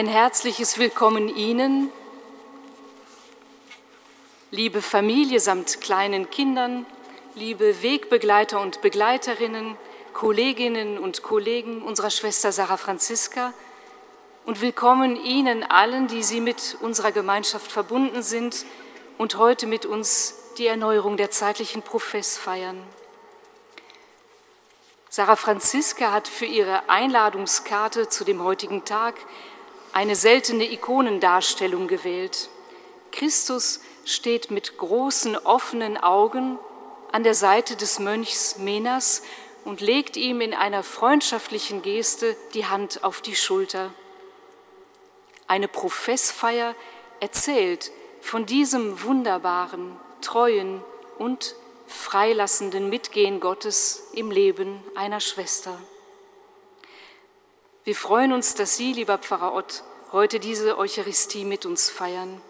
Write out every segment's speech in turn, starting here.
Ein herzliches Willkommen Ihnen, liebe Familie samt kleinen Kindern, liebe Wegbegleiter und Begleiterinnen, Kolleginnen und Kollegen unserer Schwester Sarah Franziska und willkommen Ihnen allen, die Sie mit unserer Gemeinschaft verbunden sind und heute mit uns die Erneuerung der zeitlichen Profess feiern. Sarah Franziska hat für ihre Einladungskarte zu dem heutigen Tag eine seltene Ikonendarstellung gewählt. Christus steht mit großen offenen Augen an der Seite des Mönchs Menas und legt ihm in einer freundschaftlichen Geste die Hand auf die Schulter. Eine Professfeier erzählt von diesem wunderbaren, treuen und freilassenden Mitgehen Gottes im Leben einer Schwester. Wir freuen uns, dass Sie, lieber Pfarrer Ott, heute diese Eucharistie mit uns feiern.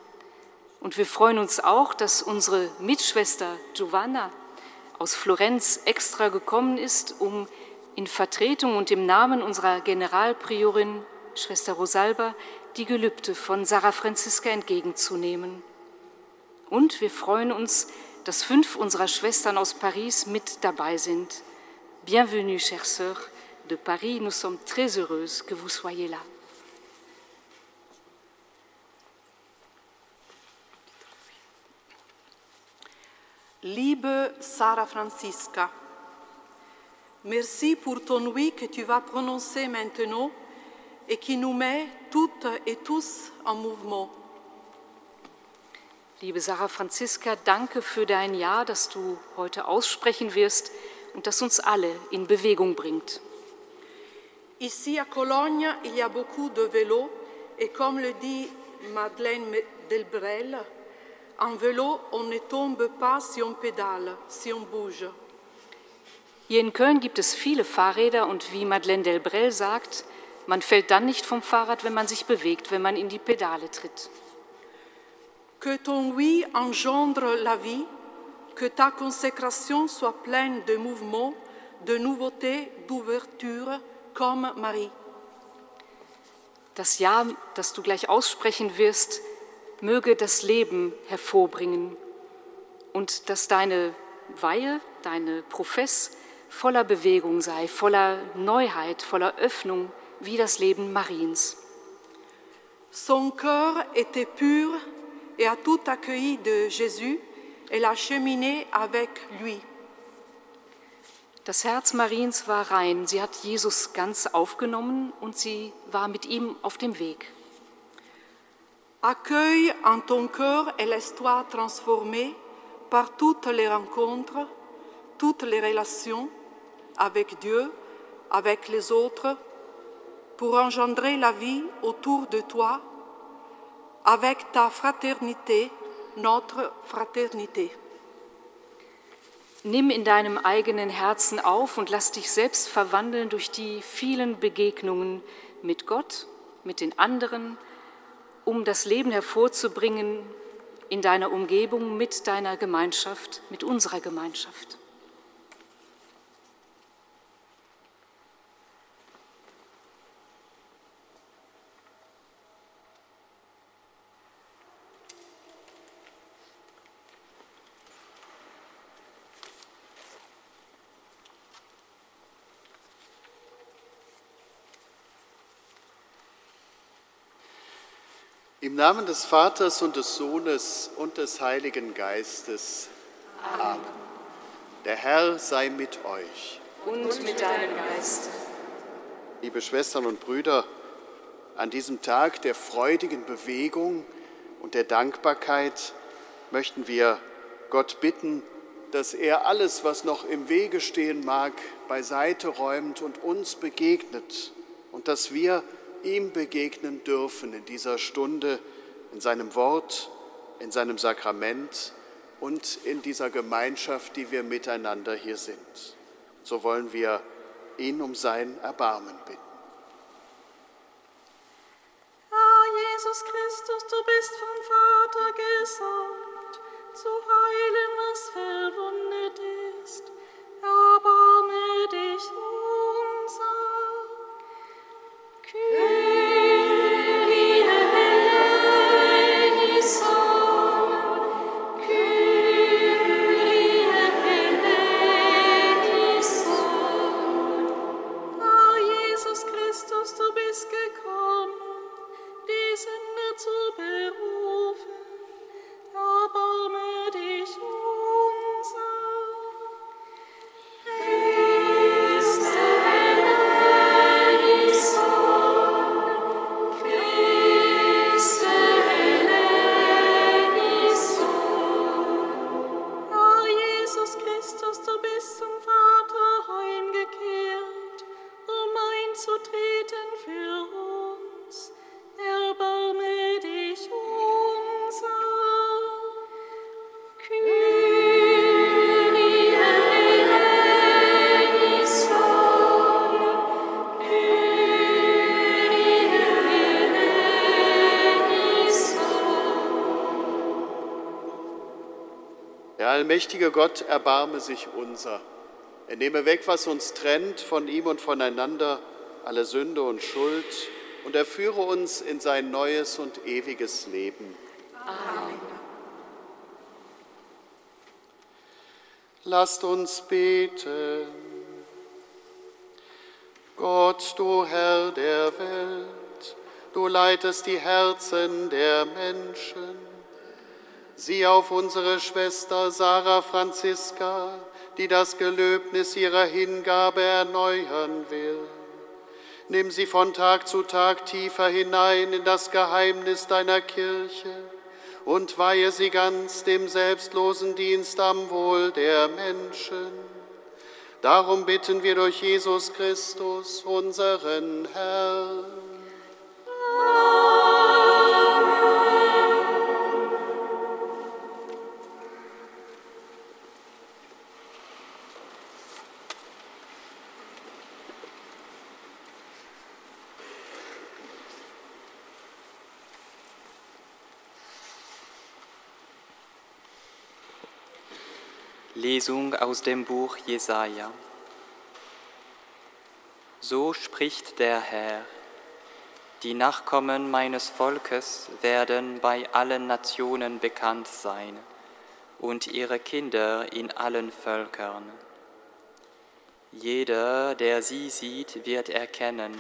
Und wir freuen uns auch, dass unsere Mitschwester Giovanna aus Florenz extra gekommen ist, um in Vertretung und im Namen unserer Generalpriorin, Schwester Rosalba, die Gelübde von Sarah Franziska entgegenzunehmen. Und wir freuen uns, dass fünf unserer Schwestern aus Paris mit dabei sind. Bienvenue, chères sœurs de Paris. Nous sommes très heureuses que vous soyez là. Liebe Sarah Franziska, merci pour ton oui que tu vas prononcer maintenant et qui nous met toutes et tous en mouvement. Liebe Sarah Franziska, danke für dein Ja, das du heute aussprechen wirst und das uns alle in Bewegung bringt. Ici à Cologne, il y a beaucoup de vélos et comme le dit Madeleine Delbrel, en vélo, on ne tombe pas si on pédale, si on bouge. Hier in Köln gibt es viele Fahrräder und wie Madeleine Delbrel sagt, man fällt dann nicht vom Fahrrad, wenn man sich bewegt, wenn man in die Pedale tritt. Que ton oui engendre la vie, que ta consécration soit pleine de mouvement, de nouveauté, d'ouverture, comme Marie. Das Ja, das du gleich aussprechen wirst, möge das Leben hervorbringen und dass deine Weihe, deine Profess voller Bewegung sei, voller Neuheit, voller Öffnung wie das Leben Mariens. Son cœur était pur et a tout accueilli de Jésus et l'a cheminé avec lui. Das Herz Mariens war rein, sie hat Jesus ganz aufgenommen und sie war mit ihm auf dem Weg. Accueille en ton cœur et laisse-toi transformer par toutes les rencontres, toutes les relations avec Dieu, avec les autres, pour engendrer la vie autour de toi, avec ta fraternité, notre fraternité. Nimm in deinem eigenen Herzen auf und lass dich selbst verwandeln durch die vielen Begegnungen mit Gott, mit den anderen, um das Leben hervorzubringen in deiner Umgebung, mit deiner Gemeinschaft, mit unserer Gemeinschaft. Im Namen des Vaters und des Sohnes und des Heiligen Geistes. Amen. Der Herr sei mit euch. Und mit deinem Geist. Liebe Schwestern und Brüder, an diesem Tag der freudigen Bewegung und der Dankbarkeit möchten wir Gott bitten, dass er alles, was noch im Wege stehen mag, beiseite räumt und uns begegnet und dass wir ihm begegnen dürfen in dieser Stunde, in seinem Wort, in seinem Sakrament und in dieser Gemeinschaft, die wir miteinander hier sind. So wollen wir ihn um sein Erbarmen bitten. Herr Jesus Christus, du bist vom Vater gesandt, zu heilen, was verwundet ist. Erbarme dich unser. Cheers. Der allmächtige Gott erbarme sich unser. Er nehme weg, was uns trennt von ihm und voneinander, alle Sünde und Schuld, und er führe uns in sein neues und ewiges Leben. Amen. Lasst uns beten. Gott, du Herr der Welt, du leitest die Herzen der Menschen. Sieh auf unsere Schwester Sarah Franziska, die das Gelöbnis ihrer Hingabe erneuern will. Nimm sie von Tag zu Tag tiefer hinein in das Geheimnis deiner Kirche und weihe sie ganz dem selbstlosen Dienst am Wohl der Menschen. Darum bitten wir durch Jesus Christus, unseren Herrn. Lesung aus dem Buch Jesaja. So spricht der Herr: Die Nachkommen meines Volkes werden bei allen Nationen bekannt sein und ihre Kinder in allen Völkern. Jeder, der sie sieht, wird erkennen,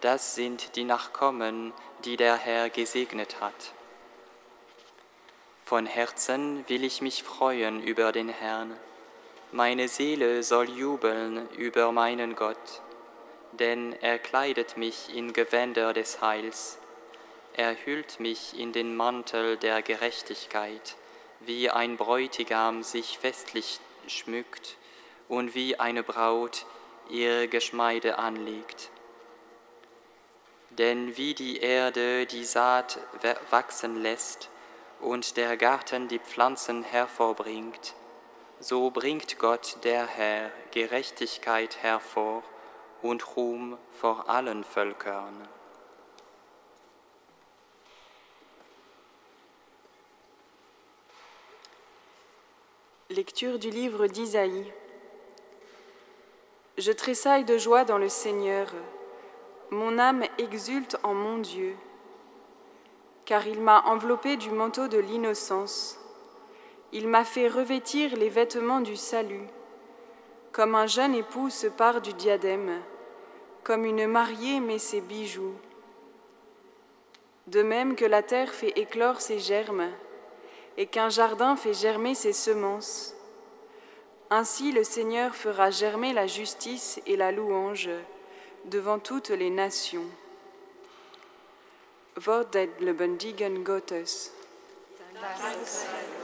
das sind die Nachkommen, die der Herr gesegnet hat. Von Herzen will ich mich freuen über den Herrn. Meine Seele soll jubeln über meinen Gott, denn er kleidet mich in Gewänder des Heils. Er hüllt mich in den Mantel der Gerechtigkeit, wie ein Bräutigam sich festlich schmückt und wie eine Braut ihr Geschmeide anlegt. Denn wie die Erde die Saat wachsen lässt, und der Garten die Pflanzen hervorbringt, so bringt Gott der Herr Gerechtigkeit hervor und Ruhm vor allen Völkern. Lecture du livre d'Isaïe. Je tressaille de joie dans le Seigneur, mon âme exulte en mon Dieu car il m'a enveloppé du manteau de l'innocence. Il m'a fait revêtir les vêtements du salut, comme un jeune époux se part du diadème, comme une mariée met ses bijoux. De même que la terre fait éclore ses germes, et qu'un jardin fait germer ses semences, ainsi le Seigneur fera germer la justice et la louange devant toutes les nations. Wort des lebendigen Gottes. Danke und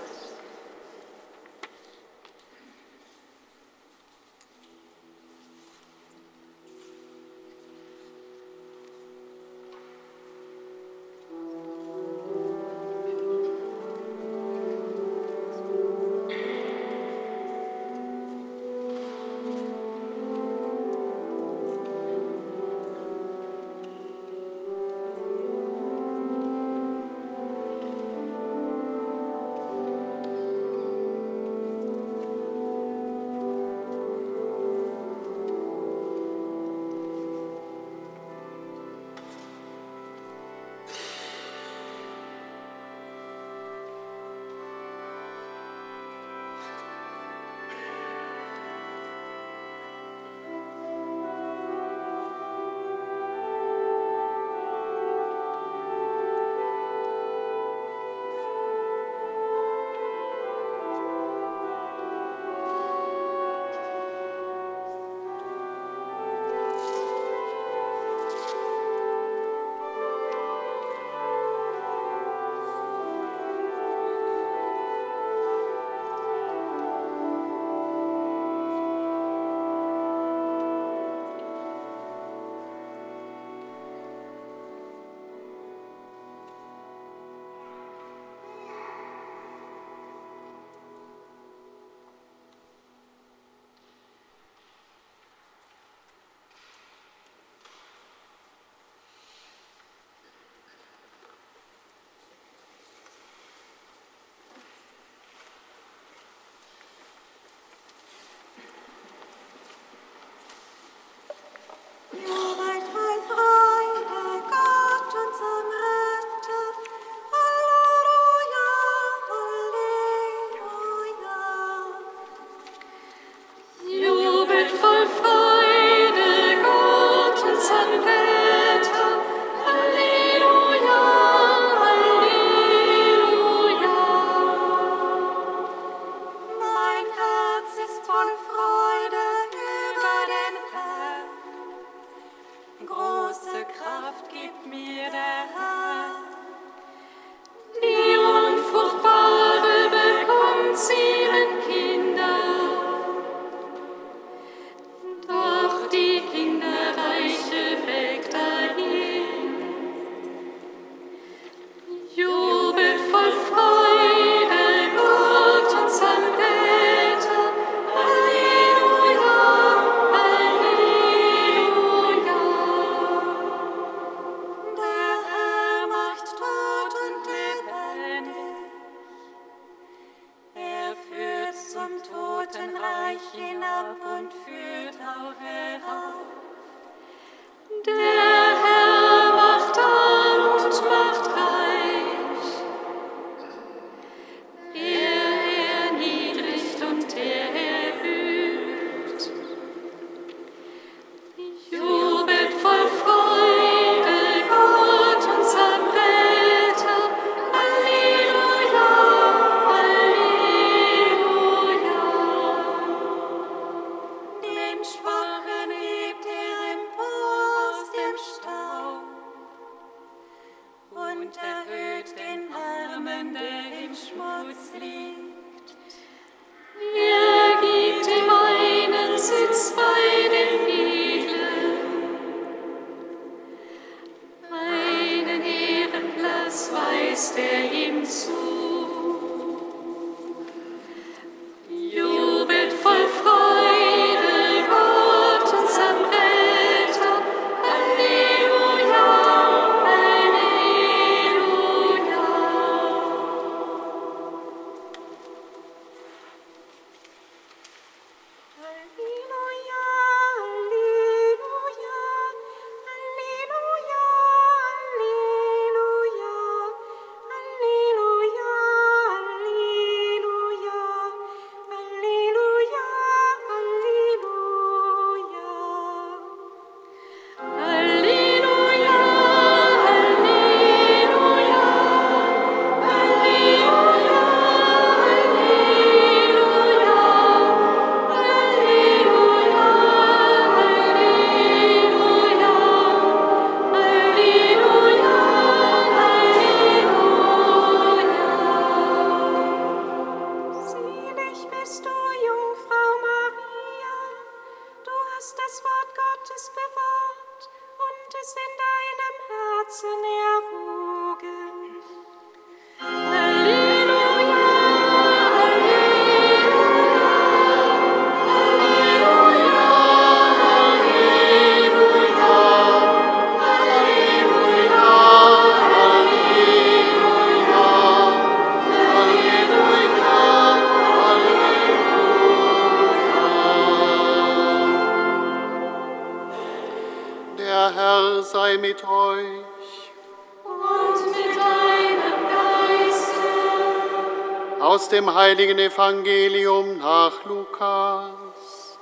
heiligen Evangelium nach Lukas.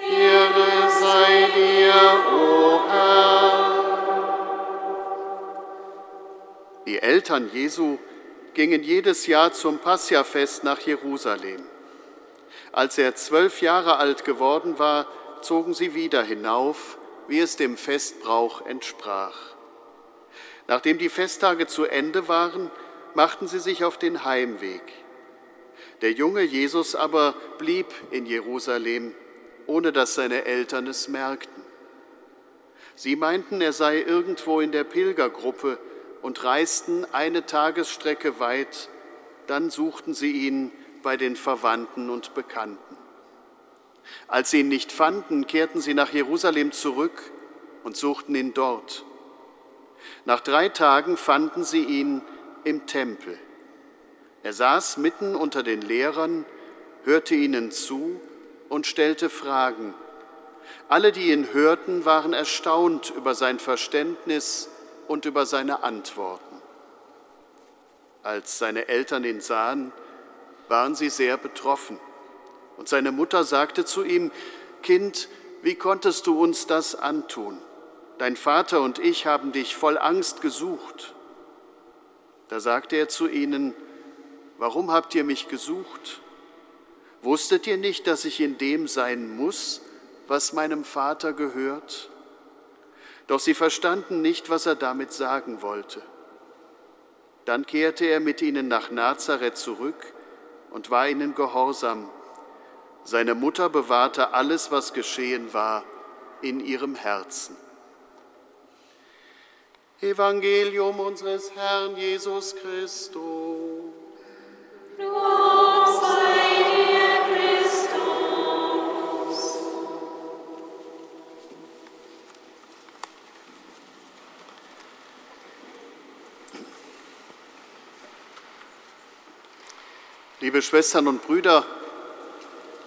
Ehre sei dir, o Herr. Die Eltern Jesu gingen jedes Jahr zum Passiafest nach Jerusalem. Als er zwölf Jahre alt geworden war, zogen sie wieder hinauf, wie es dem Festbrauch entsprach. Nachdem die Festtage zu Ende waren, machten sie sich auf den Heimweg. Der junge Jesus aber blieb in Jerusalem, ohne dass seine Eltern es merkten. Sie meinten, er sei irgendwo in der Pilgergruppe und reisten eine Tagesstrecke weit, dann suchten sie ihn bei den Verwandten und Bekannten. Als sie ihn nicht fanden, kehrten sie nach Jerusalem zurück und suchten ihn dort. Nach drei Tagen fanden sie ihn im Tempel. Er saß mitten unter den Lehrern, hörte ihnen zu und stellte Fragen. Alle, die ihn hörten, waren erstaunt über sein Verständnis und über seine Antworten. Als seine Eltern ihn sahen, waren sie sehr betroffen. Und seine Mutter sagte zu ihm, Kind, wie konntest du uns das antun? Dein Vater und ich haben dich voll Angst gesucht. Da sagte er zu ihnen, warum habt ihr mich gesucht? Wusstet ihr nicht, dass ich in dem sein muss, was meinem Vater gehört? Doch sie verstanden nicht, was er damit sagen wollte. Dann kehrte er mit ihnen nach Nazareth zurück und war ihnen gehorsam. Seine Mutter bewahrte alles, was geschehen war, in ihrem Herzen. Evangelium unseres Herrn Jesus Christus. Liebe Schwestern und Brüder,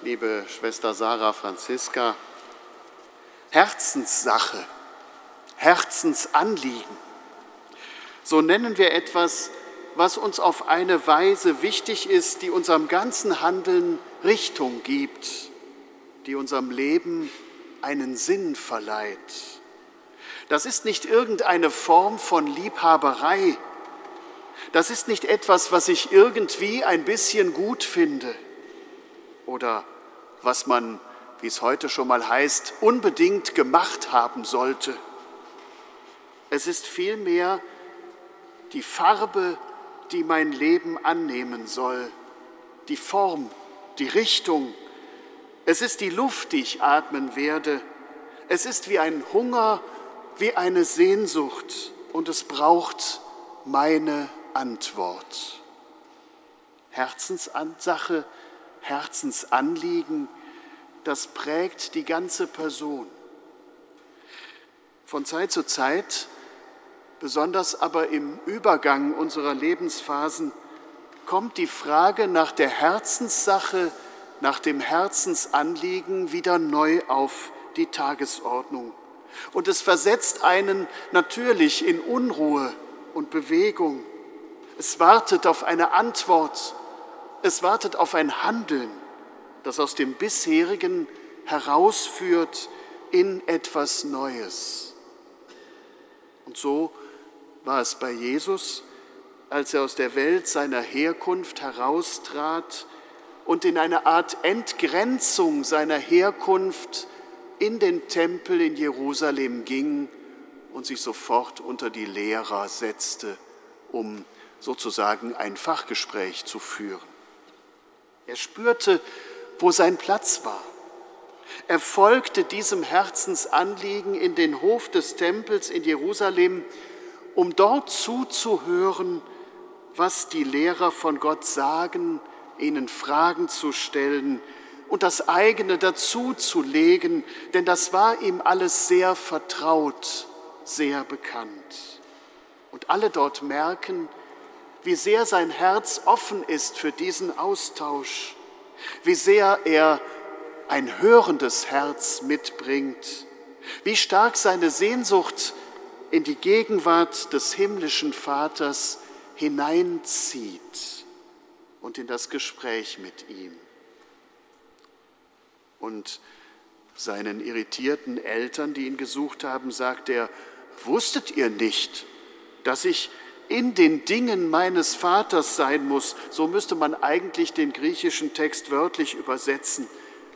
liebe Schwester Sarah Franziska, Herzenssache, Herzensanliegen. So nennen wir etwas, was uns auf eine Weise wichtig ist, die unserem ganzen Handeln Richtung gibt, die unserem Leben einen Sinn verleiht. Das ist nicht irgendeine Form von Liebhaberei. Das ist nicht etwas, was ich irgendwie ein bisschen gut finde oder was man, wie es heute schon mal heißt, unbedingt gemacht haben sollte. Es ist vielmehr die Farbe, die mein Leben annehmen soll, die Form, die Richtung. Es ist die Luft, die ich atmen werde. Es ist wie ein Hunger, wie eine Sehnsucht und es braucht meine Antwort. Herzenssache, Herzensanliegen, das prägt die ganze Person. Von Zeit zu Zeit, besonders aber im Übergang unserer Lebensphasen, kommt die Frage nach der Herzenssache, nach dem Herzensanliegen wieder neu auf die Tagesordnung. Und es versetzt einen natürlich in Unruhe und Bewegung. Es wartet auf eine Antwort. Es wartet auf ein Handeln, das aus dem bisherigen herausführt in etwas Neues. Und so war es bei Jesus, als er aus der Welt seiner Herkunft heraustrat und in eine Art Entgrenzung seiner Herkunft in den Tempel in Jerusalem ging und sich sofort unter die Lehrer setzte, um sozusagen ein Fachgespräch zu führen. Er spürte, wo sein Platz war. Er folgte diesem Herzensanliegen in den Hof des Tempels in Jerusalem, um dort zuzuhören, was die Lehrer von Gott sagen, ihnen Fragen zu stellen und das eigene dazuzulegen, denn das war ihm alles sehr vertraut, sehr bekannt. Und alle dort merken, wie sehr sein Herz offen ist für diesen Austausch, wie sehr er ein hörendes Herz mitbringt, wie stark seine Sehnsucht in die Gegenwart des himmlischen Vaters hineinzieht und in das Gespräch mit ihm. Und seinen irritierten Eltern, die ihn gesucht haben, sagt er, wusstet ihr nicht, dass ich in den Dingen meines Vaters sein muss? So müsste man eigentlich den griechischen Text wörtlich übersetzen.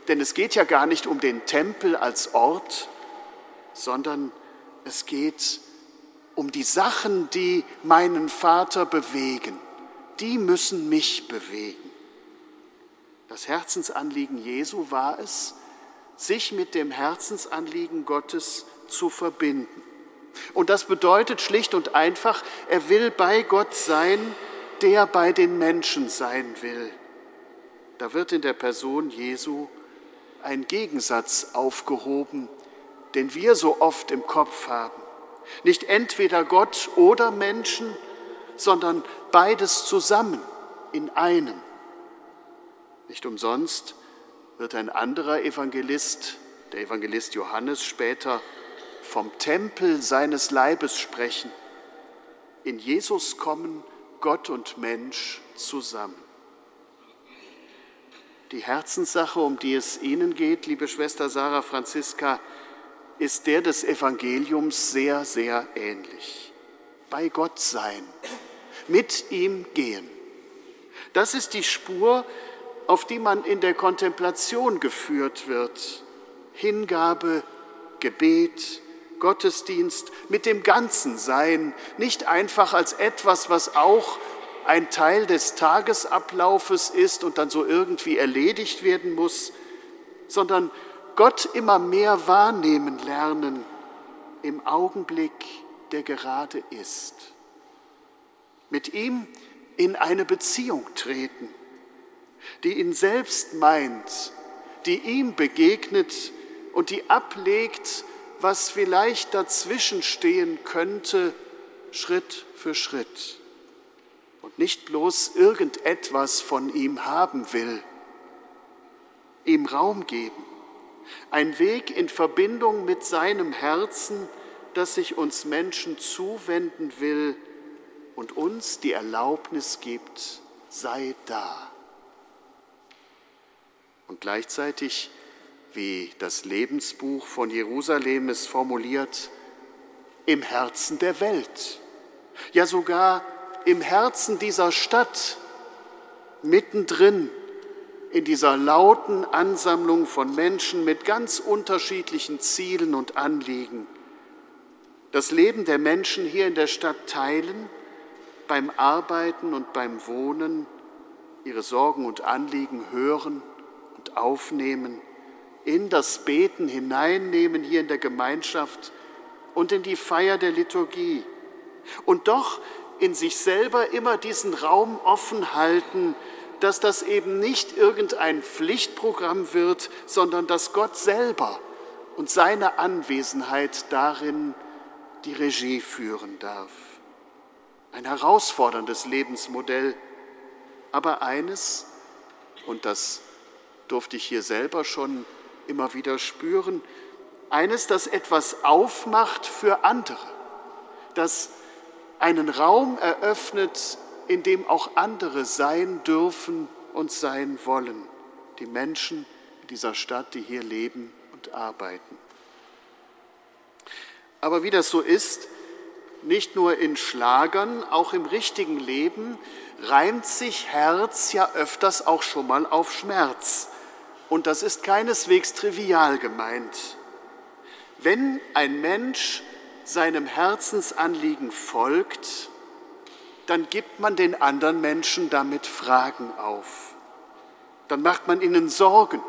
Denn es geht ja gar nicht um den Tempel als Ort, sondern es geht um die Sachen, die meinen Vater bewegen. Die müssen mich bewegen. Das Herzensanliegen Jesu war es, sich mit dem Herzensanliegen Gottes zu verbinden. Und das bedeutet schlicht und einfach, er will bei Gott sein, der bei den Menschen sein will. Da wird in der Person Jesu ein Gegensatz aufgehoben, den wir so oft im Kopf haben. Nicht entweder Gott oder Menschen, sondern beides zusammen in einem. Nicht umsonst wird ein anderer Evangelist, der Evangelist Johannes später, vom Tempel seines Leibes sprechen. In Jesus kommen Gott und Mensch zusammen. Die Herzenssache, um die es Ihnen geht, liebe Schwester Sarah Franziska, ist der des Evangeliums sehr, sehr ähnlich. Bei Gott sein, mit ihm gehen. Das ist die Spur, auf die man in der Kontemplation geführt wird. Hingabe, Gebet, Gottesdienst mit dem ganzen Sein, nicht einfach als etwas, was auch ein Teil des Tagesablaufes ist und dann so irgendwie erledigt werden muss, sondern Gott immer mehr wahrnehmen lernen im Augenblick, der gerade ist. Mit ihm in eine Beziehung treten, die ihn selbst meint, die ihm begegnet und die ablegt, was vielleicht dazwischen stehen könnte, Schritt für Schritt und nicht bloß irgendetwas von ihm haben will, ihm Raum geben, ein Weg in Verbindung mit seinem Herzen, das sich uns Menschen zuwenden will und uns die Erlaubnis gibt, sei da. Und gleichzeitig wie das Lebensbuch von Jerusalem es formuliert, im Herzen der Welt, ja sogar im Herzen dieser Stadt, mittendrin in dieser lauten Ansammlung von Menschen mit ganz unterschiedlichen Zielen und Anliegen, das Leben der Menschen hier in der Stadt teilen beim Arbeiten und beim Wohnen ihre Sorgen und Anliegen hören und aufnehmen, in das Beten hineinnehmen hier in der Gemeinschaft und in die Feier der Liturgie und doch in sich selber immer diesen Raum offen halten, dass das eben nicht irgendein Pflichtprogramm wird, sondern dass Gott selber und seine Anwesenheit darin die Regie führen darf. Ein herausforderndes Lebensmodell, aber eines, und das durfte ich hier selber schon immer wieder spüren, eines, das etwas aufmacht für andere, das einen Raum eröffnet, in dem auch andere sein dürfen und sein wollen, die Menschen in dieser Stadt, die hier leben und arbeiten. Aber wie das so ist, nicht nur in Schlagern, auch im richtigen Leben reimt sich Herz ja öfters auch schon mal auf Schmerz. Und das ist keineswegs trivial gemeint. Wenn ein Mensch seinem Herzensanliegen folgt, dann gibt man den anderen Menschen damit Fragen auf. Dann macht man ihnen Sorgen,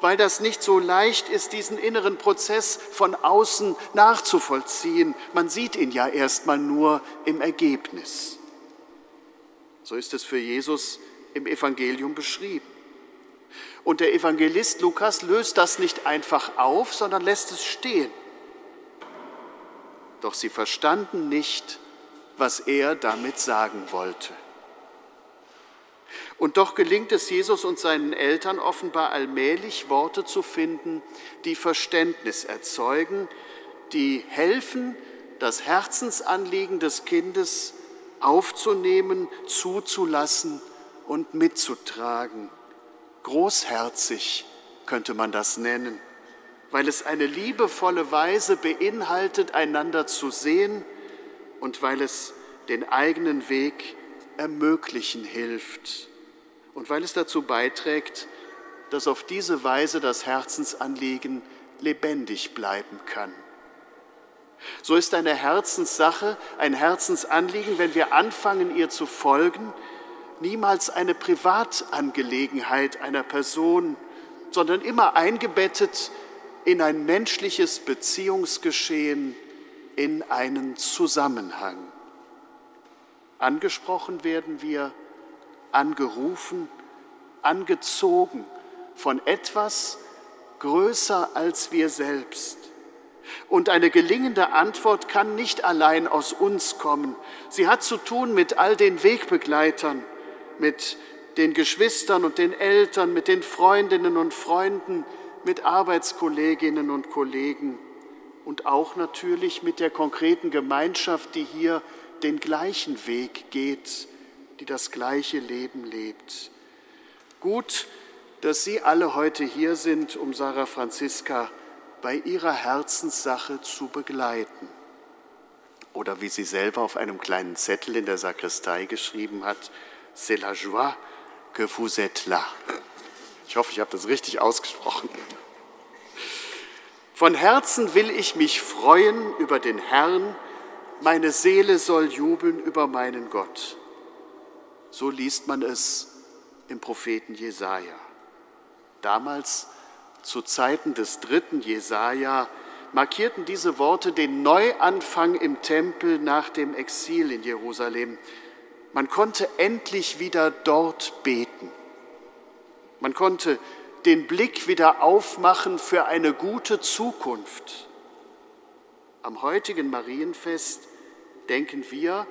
weil das nicht so leicht ist, diesen inneren Prozess von außen nachzuvollziehen. Man sieht ihn ja erstmal nur im Ergebnis. So ist es für Jesus im Evangelium beschrieben. Und der Evangelist Lukas löst das nicht einfach auf, sondern lässt es stehen. Doch sie verstanden nicht, was er damit sagen wollte. Und doch gelingt es Jesus und seinen Eltern offenbar allmählich Worte zu finden, die Verständnis erzeugen, die helfen, das Herzensanliegen des Kindes aufzunehmen, zuzulassen und mitzutragen. Großherzig könnte man das nennen, weil es eine liebevolle Weise beinhaltet, einander zu sehen und weil es den eigenen Weg ermöglichen hilft und weil es dazu beiträgt, dass auf diese Weise das Herzensanliegen lebendig bleiben kann. So ist eine Herzenssache, ein Herzensanliegen, wenn wir anfangen, ihr zu folgen, niemals eine Privatangelegenheit einer Person, sondern immer eingebettet in ein menschliches Beziehungsgeschehen, in einen Zusammenhang. Angesprochen werden wir, angerufen, angezogen von etwas größer als wir selbst. Und eine gelingende Antwort kann nicht allein aus uns kommen. Sie hat zu tun mit all den Wegbegleitern, mit den Geschwistern und den Eltern, mit den Freundinnen und Freunden, mit Arbeitskolleginnen und Kollegen und auch natürlich mit der konkreten Gemeinschaft, die hier den gleichen Weg geht, die das gleiche Leben lebt. Gut, dass Sie alle heute hier sind, um Sarah Franziska bei ihrer Herzenssache zu begleiten. Oder wie sie selber auf einem kleinen Zettel in der Sakristei geschrieben hat, C'est la joie que vous êtes là. Ich hoffe, ich habe das richtig ausgesprochen. Von Herzen will ich mich freuen über den Herrn, meine Seele soll jubeln über meinen Gott. So liest man es im Propheten Jesaja. Damals, zu Zeiten des dritten Jesaja, markierten diese Worte den Neuanfang im Tempel nach dem Exil in Jerusalem. Man konnte endlich wieder dort beten. Man konnte den Blick wieder aufmachen für eine gute Zukunft. Am heutigen Marienfest denken wir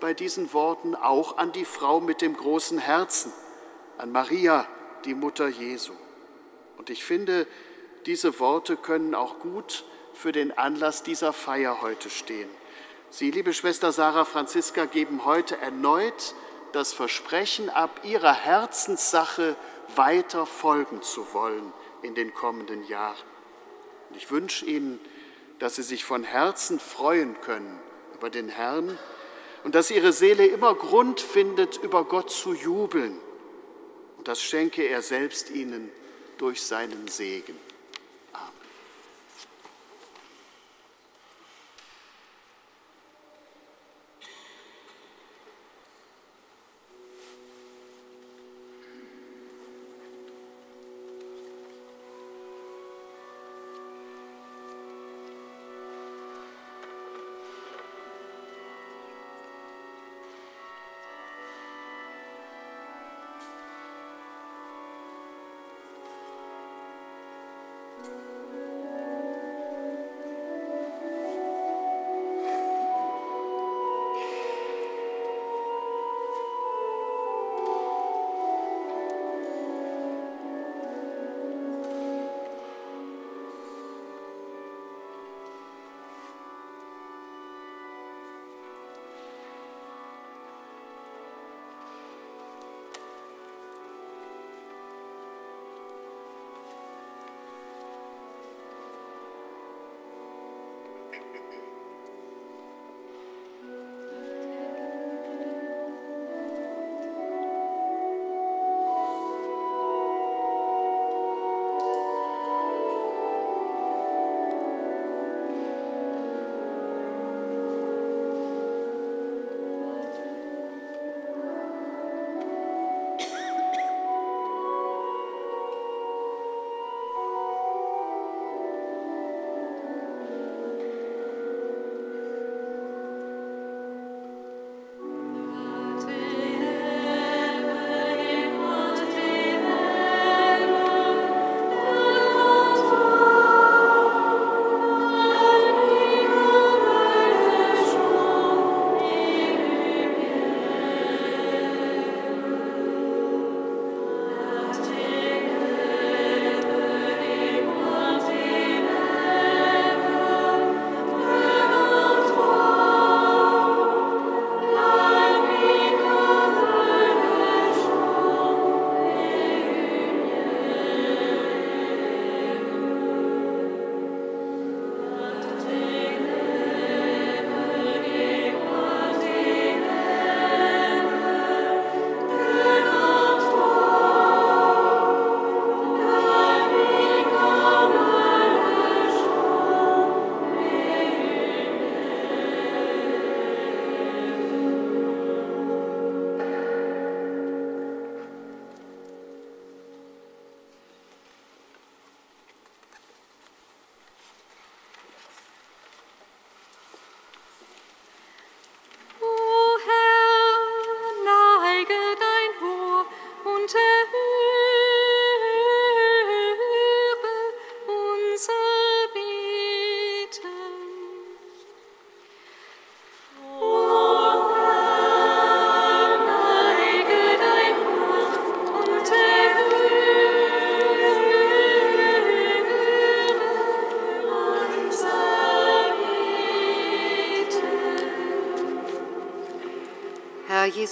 bei diesen Worten auch an die Frau mit dem großen Herzen, an Maria, die Mutter Jesu. Und ich finde, diese Worte können auch gut für den Anlass dieser Feier heute stehen. Sie, liebe Schwester Sarah Franziska, geben heute erneut das Versprechen ab, ihrer Herzenssache weiter folgen zu wollen in den kommenden Jahren. Und ich wünsche Ihnen, dass Sie sich von Herzen freuen können über den Herrn und dass Ihre Seele immer Grund findet, über Gott zu jubeln. Und das schenke er selbst Ihnen durch seinen Segen.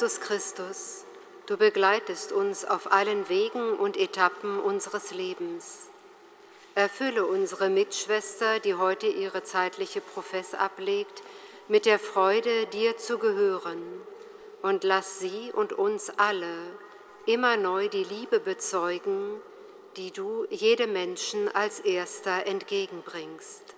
Jesus Christus, du begleitest uns auf allen Wegen und Etappen unseres Lebens. Erfülle unsere Mitschwester, die heute ihre zeitliche Profess ablegt, mit der Freude, dir zu gehören, und lass sie und uns alle immer neu die Liebe bezeugen, die du jedem Menschen als erster entgegenbringst.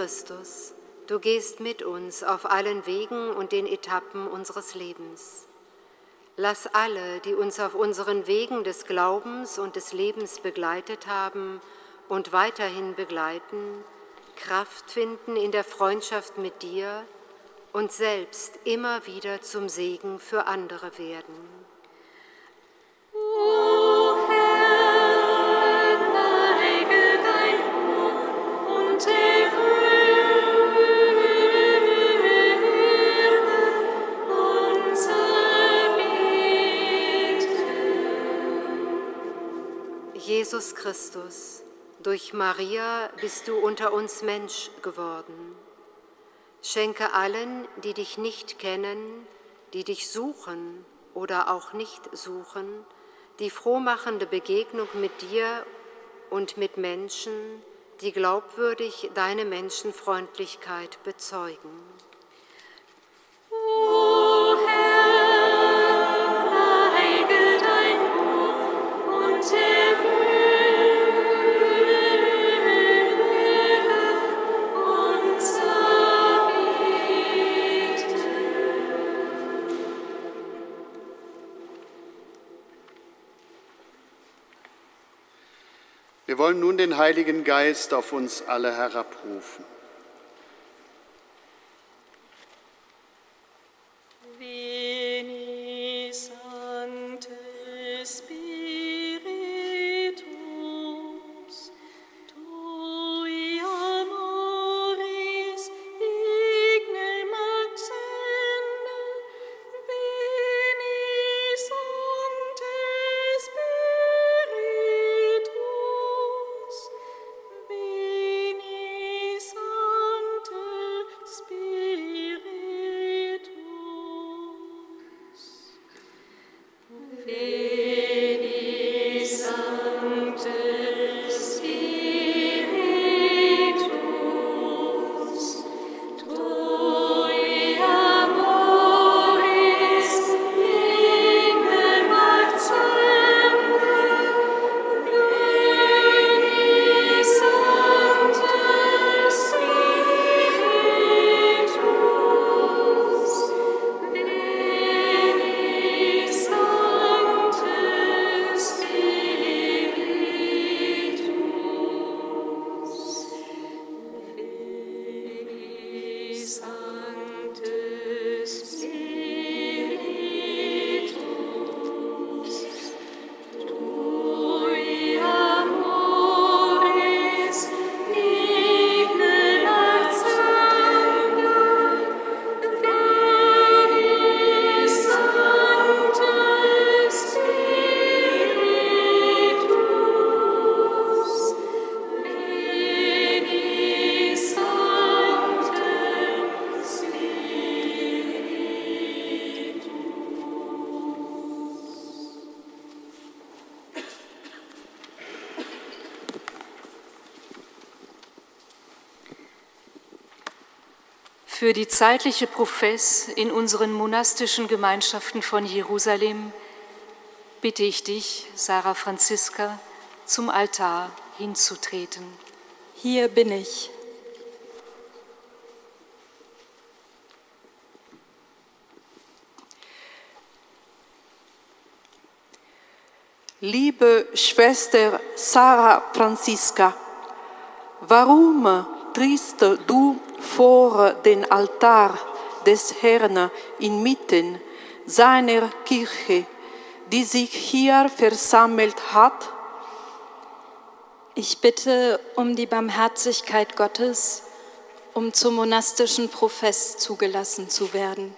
Christus, du gehst mit uns auf allen Wegen und den Etappen unseres Lebens. Lass alle, die uns auf unseren Wegen des Glaubens und des Lebens begleitet haben und weiterhin begleiten, Kraft finden in der Freundschaft mit dir und selbst immer wieder zum Segen für andere werden. O Jesus Christus, durch Maria bist du unter uns Mensch geworden. Schenke allen, die dich nicht kennen, die dich suchen oder auch nicht suchen, die frohmachende Begegnung mit dir und mit Menschen, die glaubwürdig deine Menschenfreundlichkeit bezeugen. Wir wollen nun den Heiligen Geist auf uns alle herabrufen. Für die zeitliche Profess in unseren monastischen Gemeinschaften von Jerusalem bitte ich dich, Sarah Franziska, zum Altar hinzutreten. Hier bin ich. Liebe Schwester Sarah Franziska, warum trittst du vor den Altar des Herrn inmitten seiner Kirche, die sich hier versammelt hat? Ich bitte um die Barmherzigkeit Gottes, um zum monastischen Profess zugelassen zu werden.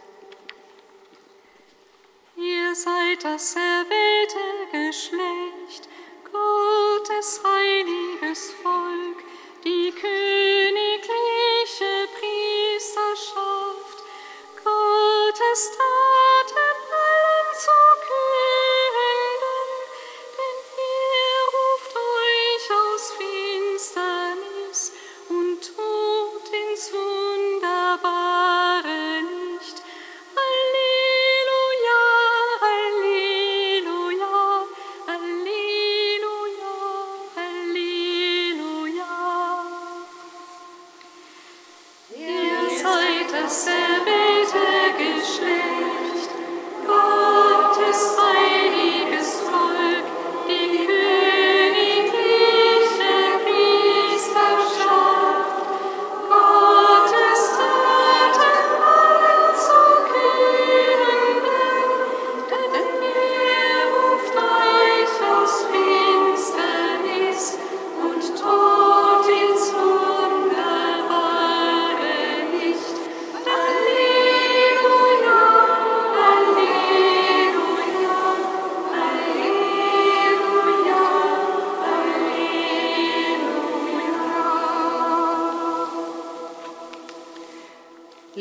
Ihr seid das erwählte Geschlecht, Gottes heiliges Volk, Gottes Taten allen zu künden,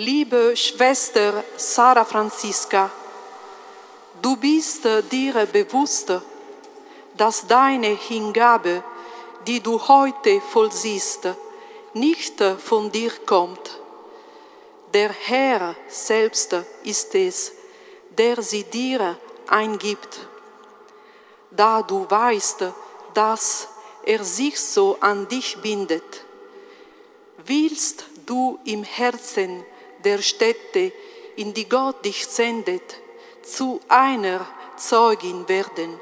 Liebe Schwester Sarah Franziska, du bist dir bewusst, dass deine Hingabe, die du heute vollziehst, nicht von dir kommt. Der Herr selbst ist es, der sie dir eingibt. Da du weißt, dass er sich so an dich bindet, willst du im Herzen der Städte, in die Gott dich sendet, zu einer Zeugin werden,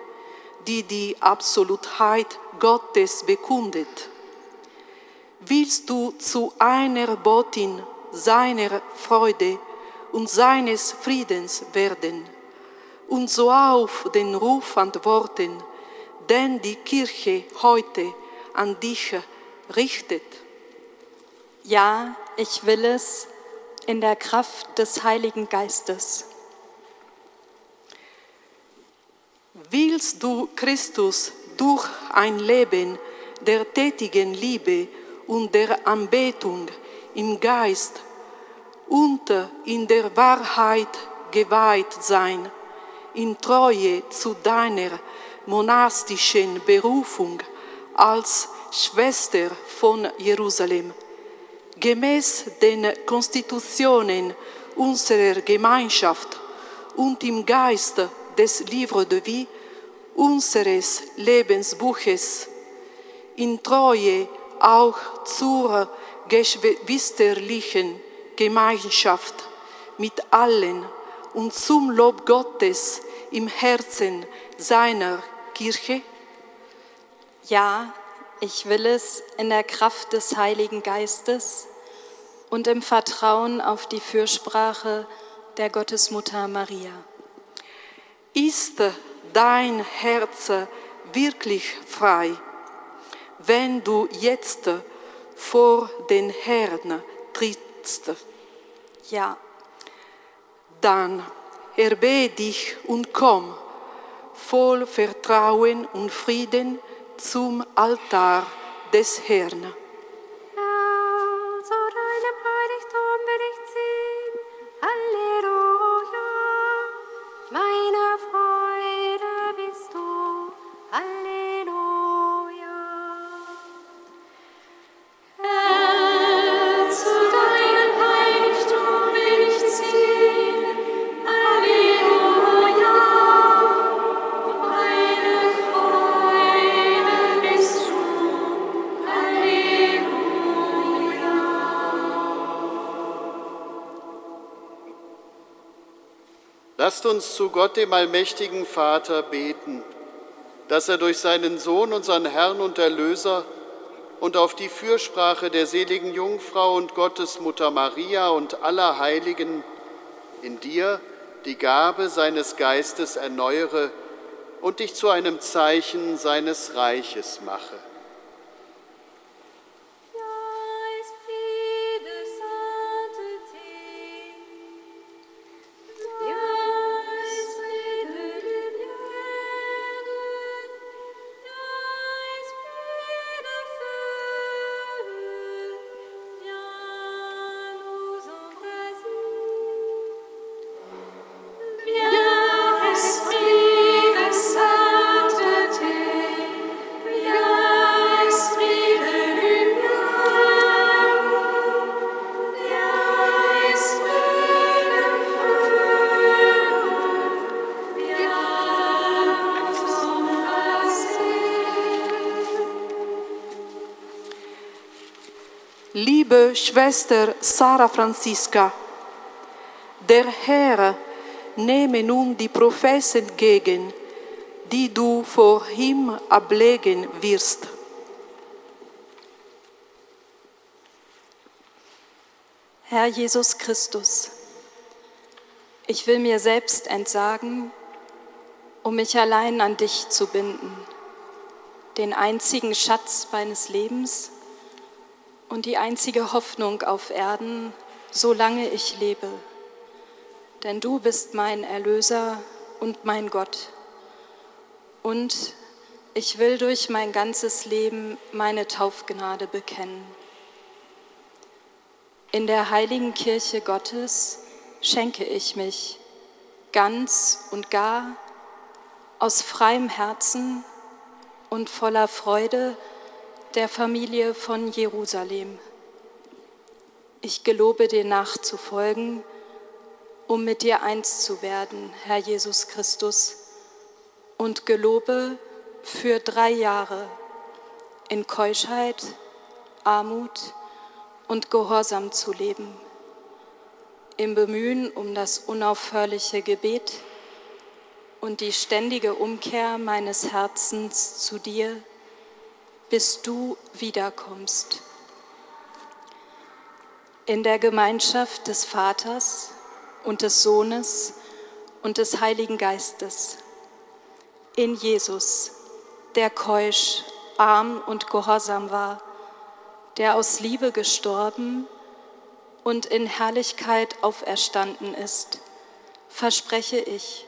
die die Absolutheit Gottes bekundet. Willst du zu einer Botin seiner Freude und seines Friedens werden und so auf den Ruf antworten, den die Kirche heute an dich richtet? Ja, ich will es in der Kraft des Heiligen Geistes. Willst du Christus durch ein Leben der tätigen Liebe und der Anbetung im Geist und in der Wahrheit geweiht sein, in Treue zu deiner monastischen Berufung als Schwester von Jerusalem, gemäß den Konstitutionen unserer Gemeinschaft und im Geist des Livre de Vie unseres Lebensbuches, in Treue auch zur geschwisterlichen Gemeinschaft mit allen und zum Lob Gottes im Herzen seiner Kirche? Ja, ich will es in der Kraft des Heiligen Geistes und im Vertrauen auf die Fürsprache der Gottesmutter Maria. Ist dein Herz wirklich frei, wenn du jetzt vor den Herrn trittst? Ja, Dann erbe dich und komm voll Vertrauen und Frieden zum Altar des Herrn. Lasst uns zu Gott, dem allmächtigen Vater, beten, dass er durch seinen Sohn, unseren Herrn und Erlöser, und auf die Fürsprache der seligen Jungfrau und Gottesmutter Maria und aller Heiligen in dir die Gabe seines Geistes erneuere und dich zu einem Zeichen seines Reiches mache. Schwester Sarah Franziska, der Herr nehme nun die Professen entgegen, die du vor ihm ablegen wirst. Herr Jesus Christus, ich will mir selbst entsagen, um mich allein an dich zu binden, den einzigen Schatz meines Lebens und die einzige Hoffnung auf Erden, solange ich lebe. Denn du bist mein Erlöser und mein Gott. Und ich will durch mein ganzes Leben meine Taufgnade bekennen. In der heiligen Kirche Gottes schenke ich mich ganz und gar aus freiem Herzen und voller Freude der Familie von Jerusalem. Ich gelobe dir nachzufolgen, um mit dir eins zu werden, Herr Jesus Christus, und gelobe für drei Jahre in Keuschheit, Armut, und gehorsam zu leben, im Bemühen um das unaufhörliche Gebet und die ständige Umkehr meines Herzens zu dir, bis du wiederkommst. In der Gemeinschaft des Vaters und des Sohnes und des Heiligen Geistes, in Jesus, der keusch, arm und gehorsam war, der aus Liebe gestorben und in Herrlichkeit auferstanden ist, verspreche ich,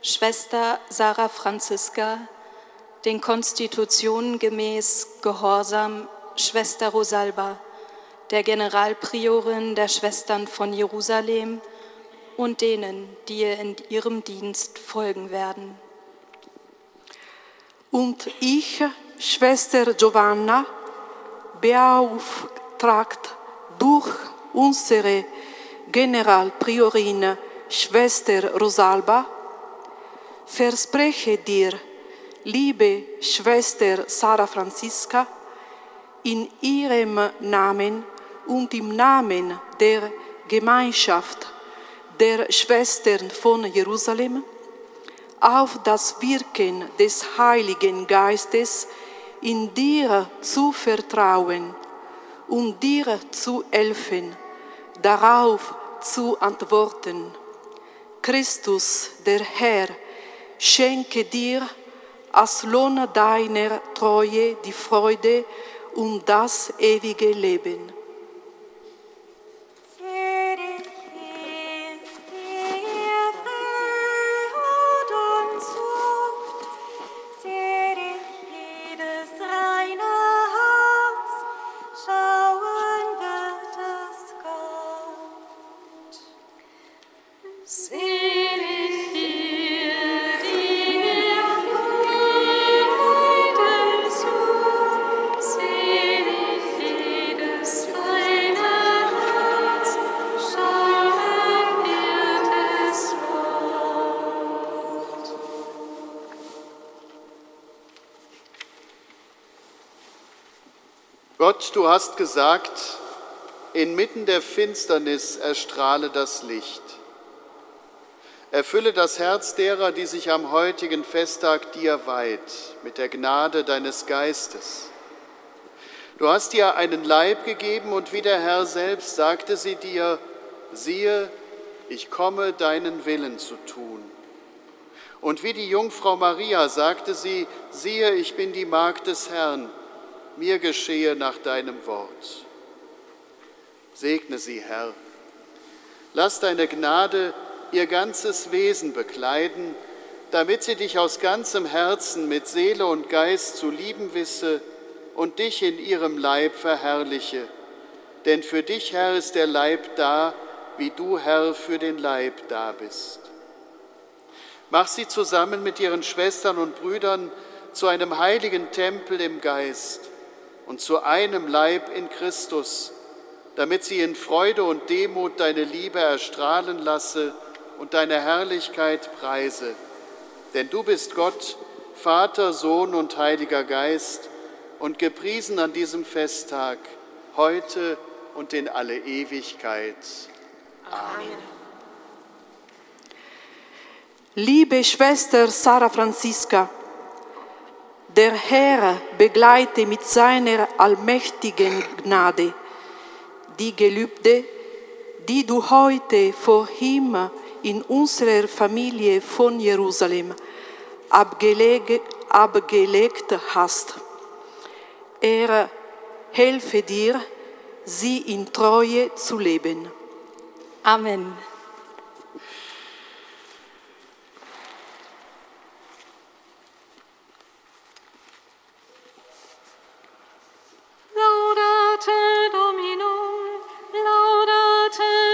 Schwester Sarah Franziska, den Konstitutionen gemäß Gehorsam Schwester Rosalba, der Generalpriorin der Schwestern von Jerusalem und denen, die ihr in ihrem Dienst folgen werden. Und ich, Schwester Giovanna, beauftragt durch unsere Generalpriorin Schwester Rosalba, verspreche dir, liebe Schwester Sarah Franziska, in ihrem Namen und im Namen der Gemeinschaft der Schwestern von Jerusalem, auf das Wirken des Heiligen Geistes in dir zu vertrauen, um dir zu helfen, darauf zu antworten. Christus, der Herr, schenke dir als Lohn deiner Treue die Freude um das ewige Leben. Du hast gesagt, inmitten der Finsternis erstrahle das Licht. Erfülle das Herz derer, die sich am heutigen Festtag dir weiht, mit der Gnade deines Geistes. Du hast dir einen Leib gegeben und wie der Herr selbst sagte sie dir, siehe, ich komme deinen Willen zu tun. Und wie die Jungfrau Maria sagte sie, siehe, ich bin die Magd des Herrn, mir geschehe nach deinem Wort. Segne sie, Herr. Lass deine Gnade ihr ganzes Wesen bekleiden, damit sie dich aus ganzem Herzen mit Seele und Geist zu lieben wisse und dich in ihrem Leib verherrliche. Denn für dich, Herr, ist der Leib da, wie du, Herr, für den Leib da bist. Mach sie zusammen mit ihren Schwestern und Brüdern zu einem heiligen Tempel im Geist und zu einem Leib in Christus, damit sie in Freude und Demut deine Liebe erstrahlen lasse und deine Herrlichkeit preise. Denn du bist Gott, Vater, Sohn und Heiliger Geist und gepriesen an diesem Festtag, heute und in alle Ewigkeit. Amen. Liebe Schwester Sarah Franziska, der Herr begleite mit seiner allmächtigen Gnade die Gelübde, die du heute vor ihm in unserer Familie von Jerusalem abgelegt, hast. Er helfe dir, sie in Treue zu leben. Amen. Laudate Dominum, laudate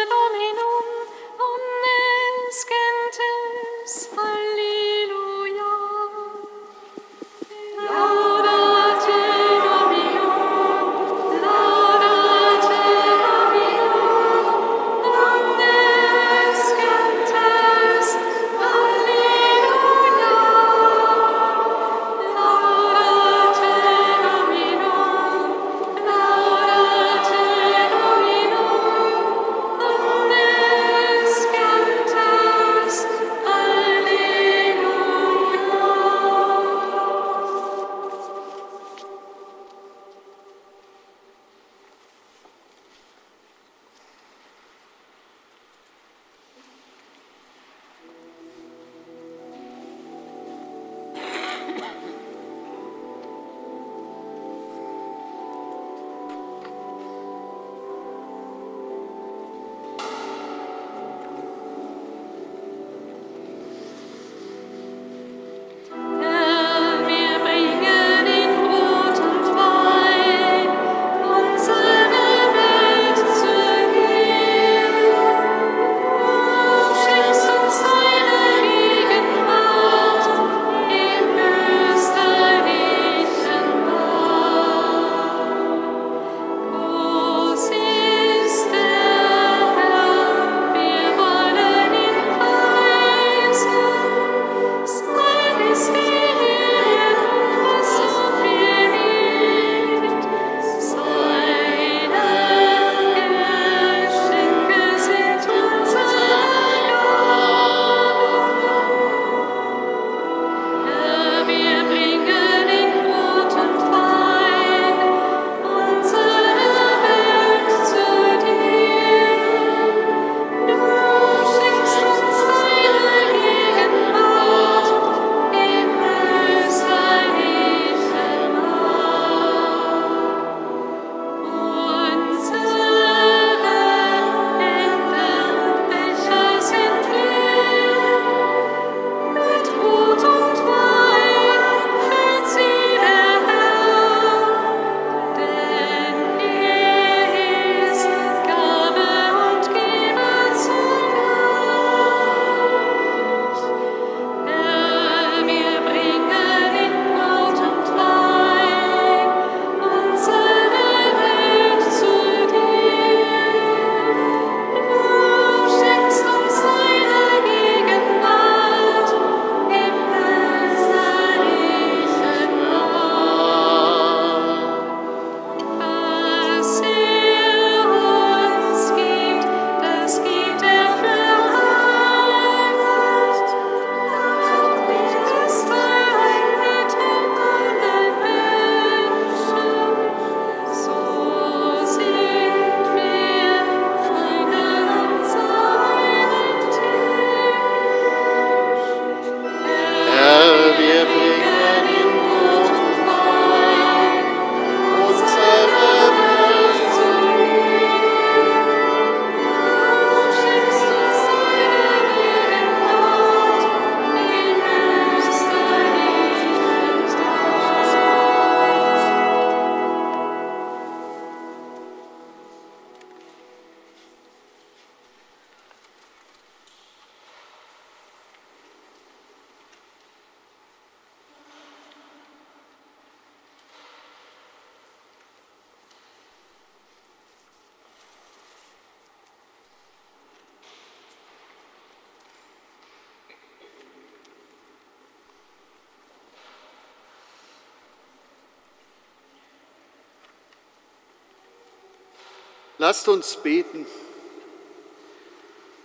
Lasst uns beten.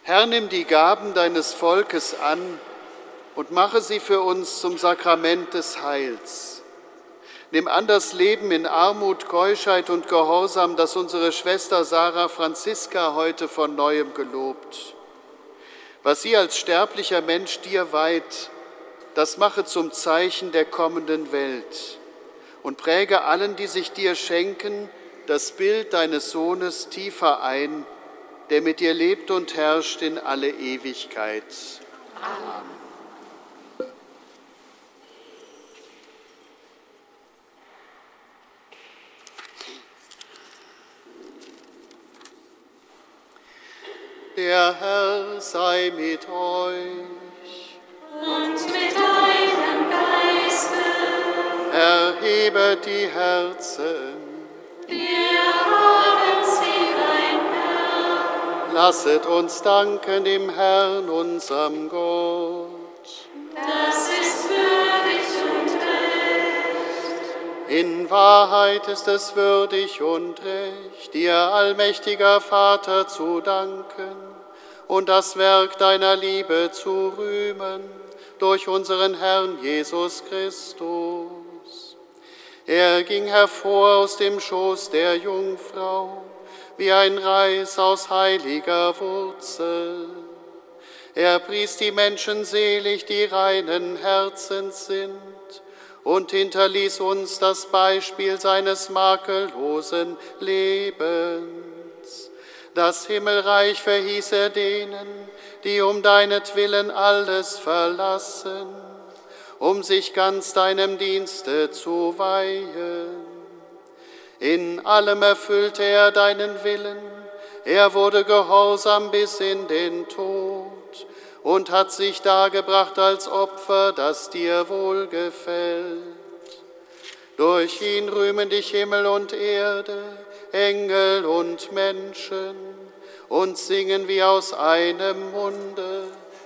Herr, nimm die Gaben deines Volkes an und mache sie für uns zum Sakrament des Heils. Nimm an das Leben in Armut, Keuschheit und Gehorsam, das unsere Schwester Sarah Franziska heute von neuem gelobt. Was sie als sterblicher Mensch dir weiht, das mache zum Zeichen der kommenden Welt und präge allen, die sich dir schenken, das Bild deines Sohnes tiefer ein, der mit dir lebt und herrscht in alle Ewigkeit. Amen. Der Herr sei mit euch. Und mit deinem Geiste. Erhebet die Herzen. Lasset uns danken dem Herrn, unserem Gott. Das ist würdig und recht. In Wahrheit ist es würdig und recht, dir, allmächtiger Vater, zu danken und das Werk deiner Liebe zu rühmen durch unseren Herrn Jesus Christus. Er ging hervor aus dem Schoß der Jungfrau wie ein Reis aus heiliger Wurzel. Er pries die Menschen selig, die reinen Herzens sind, und hinterließ uns das Beispiel seines makellosen Lebens. Das Himmelreich verhieß er denen, die um deinetwillen alles verlassen, um sich ganz deinem Dienste zu weihen. In allem erfüllte er deinen Willen, er wurde gehorsam bis in den Tod und hat sich dargebracht als Opfer, das dir wohlgefällt. Durch ihn rühmen dich Himmel und Erde, Engel und Menschen und singen wie aus einem Munde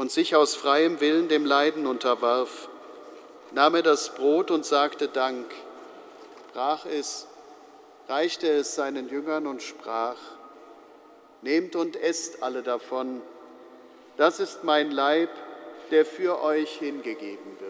und sich aus freiem Willen dem Leiden unterwarf, nahm er das Brot und sagte Dank, brach es, reichte es seinen Jüngern und sprach, Nehmt und esst alle davon, das ist mein Leib, der für euch hingegeben wird.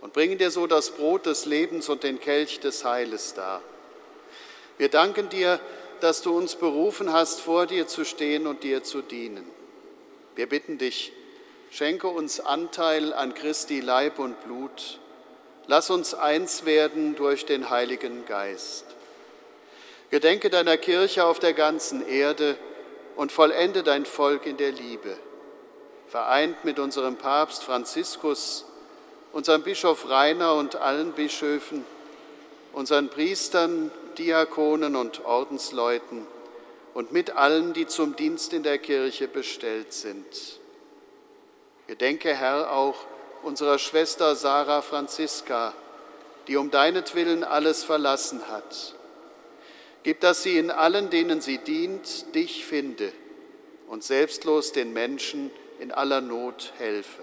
und bringen dir so das Brot des Lebens und den Kelch des Heiles dar. Wir danken dir, dass du uns berufen hast, vor dir zu stehen und dir zu dienen. Wir bitten dich, schenke uns Anteil an Christi Leib und Blut. Lass uns eins werden durch den Heiligen Geist. Gedenke deiner Kirche auf der ganzen Erde und vollende dein Volk in der Liebe. Vereint mit unserem Papst Franziskus, unserem Bischof Rainer und allen Bischöfen, unseren Priestern, Diakonen und Ordensleuten und mit allen, die zum Dienst in der Kirche bestellt sind. Gedenke, Herr, auch unserer Schwester Sarah Franziska, die um deinetwillen alles verlassen hat. Gib, dass sie in allen, denen sie dient, dich finde und selbstlos den Menschen in aller Not helfe.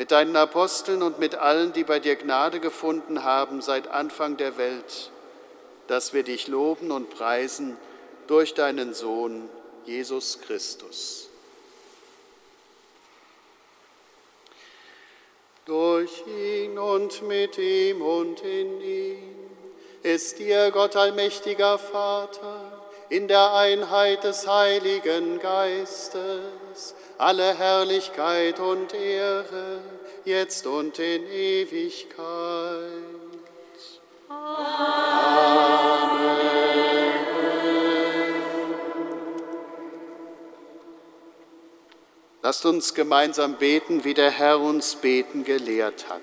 mit deinen Aposteln und mit allen, die bei dir Gnade gefunden haben seit Anfang der Welt, dass wir dich loben und preisen durch deinen Sohn Jesus Christus. Durch ihn und mit ihm und in ihm ist dir Gott allmächtiger Vater in der Einheit des Heiligen Geistes alle Herrlichkeit und Ehre, jetzt und in Ewigkeit. Amen. Lasst uns gemeinsam beten, wie der Herr uns beten gelehrt hat.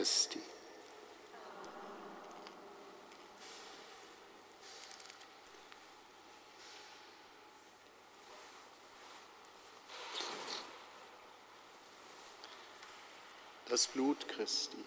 Christi. Das Blut Christi.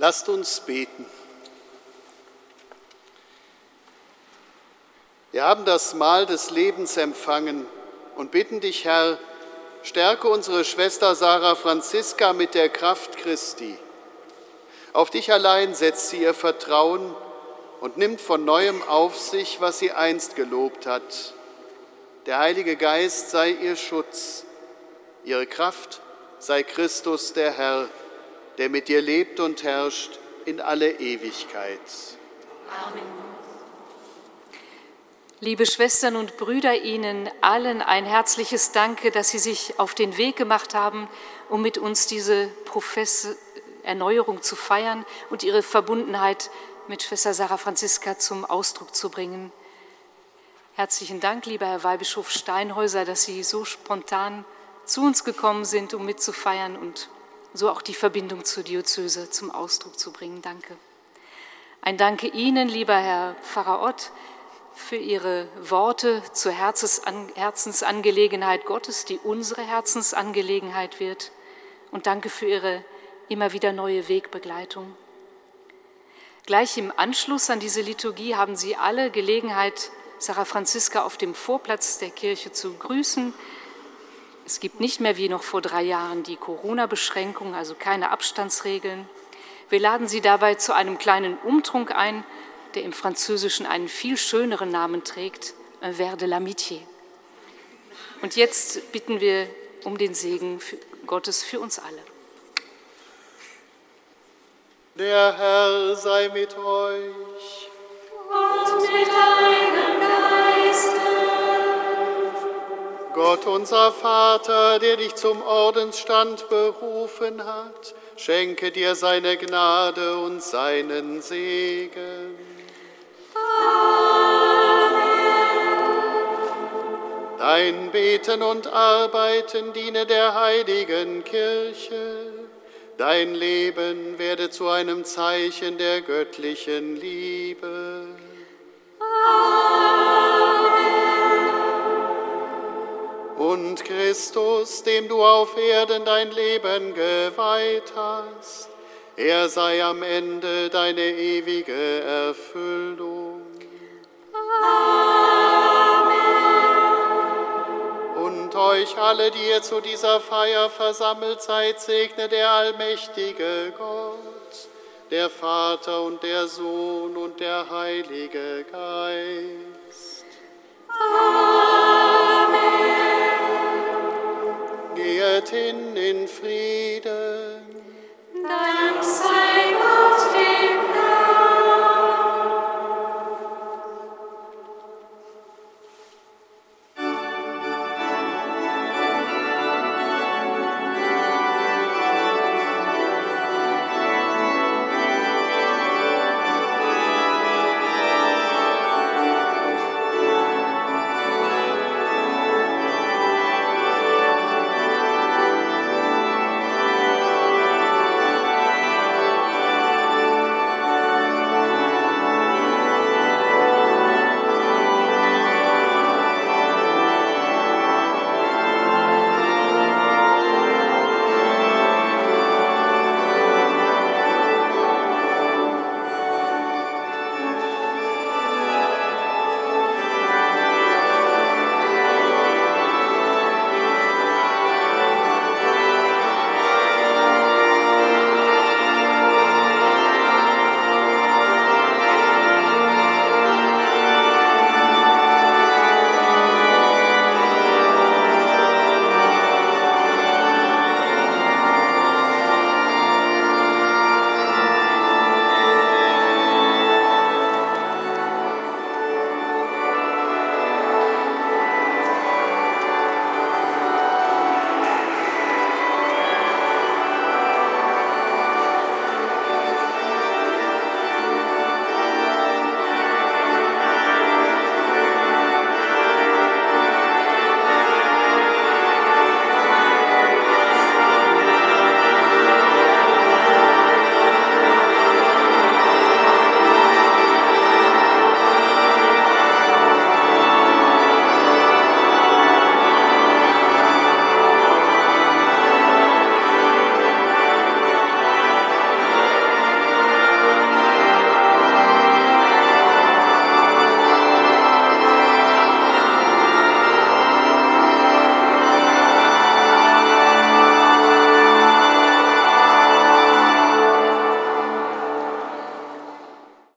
Lasst uns beten. Wir haben das Mahl des Lebens empfangen und bitten dich, Herr, stärke unsere Schwester Sarah Franziska mit der Kraft Christi. Auf dich allein setzt sie ihr Vertrauen und nimmt von neuem auf sich, was sie einst gelobt hat. Der Heilige Geist sei ihr Schutz, ihre Kraft sei Christus der Herr, der mit dir lebt und herrscht in alle Ewigkeit. Amen. Liebe Schwestern und Brüder, Ihnen allen ein herzliches Danke, dass Sie sich auf den Weg gemacht haben, um mit uns diese Profess Erneuerung zu feiern und Ihre Verbundenheit mit Schwester Sarah Franziska zum Ausdruck zu bringen. Herzlichen Dank, lieber Herr Weihbischof Steinhäuser, dass Sie so spontan zu uns gekommen sind, um mitzufeiern und so auch die Verbindung zur Diözese zum Ausdruck zu bringen. Danke. Ein Danke Ihnen, lieber Herr Pfarrer Ott, für Ihre Worte zur Herzensangelegenheit Gottes, die unsere Herzensangelegenheit wird. Und danke für Ihre immer wieder neue Wegbegleitung. Gleich im Anschluss an diese Liturgie haben Sie alle Gelegenheit, Sarah Franziska auf dem Vorplatz der Kirche zu grüßen. Es gibt nicht mehr wie noch vor drei Jahren die Corona-Beschränkungen, also keine Abstandsregeln. Wir laden Sie dabei zu einem kleinen Umtrunk ein, der im Französischen einen viel schöneren Namen trägt, Un verre de l'amitié. Und jetzt bitten wir um den Segen Gottes für uns alle. Der Herr sei mit euch. Und mit deinem Gott unser Vater, der dich zum Ordensstand berufen hat, schenke dir seine Gnade und seinen Segen. Amen. Dein Beten und Arbeiten diene der heiligen Kirche. Dein Leben werde zu einem Zeichen der göttlichen Liebe. Und Christus, dem du auf Erden dein Leben geweiht hast, er sei am Ende deine ewige Erfüllung. Und euch alle, die ihr zu dieser Feier versammelt seid, segne der allmächtige Gott, der Vater und der Sohn und der Heilige Geist. Amen. Gehet in Frieden. Dank sei Gott, der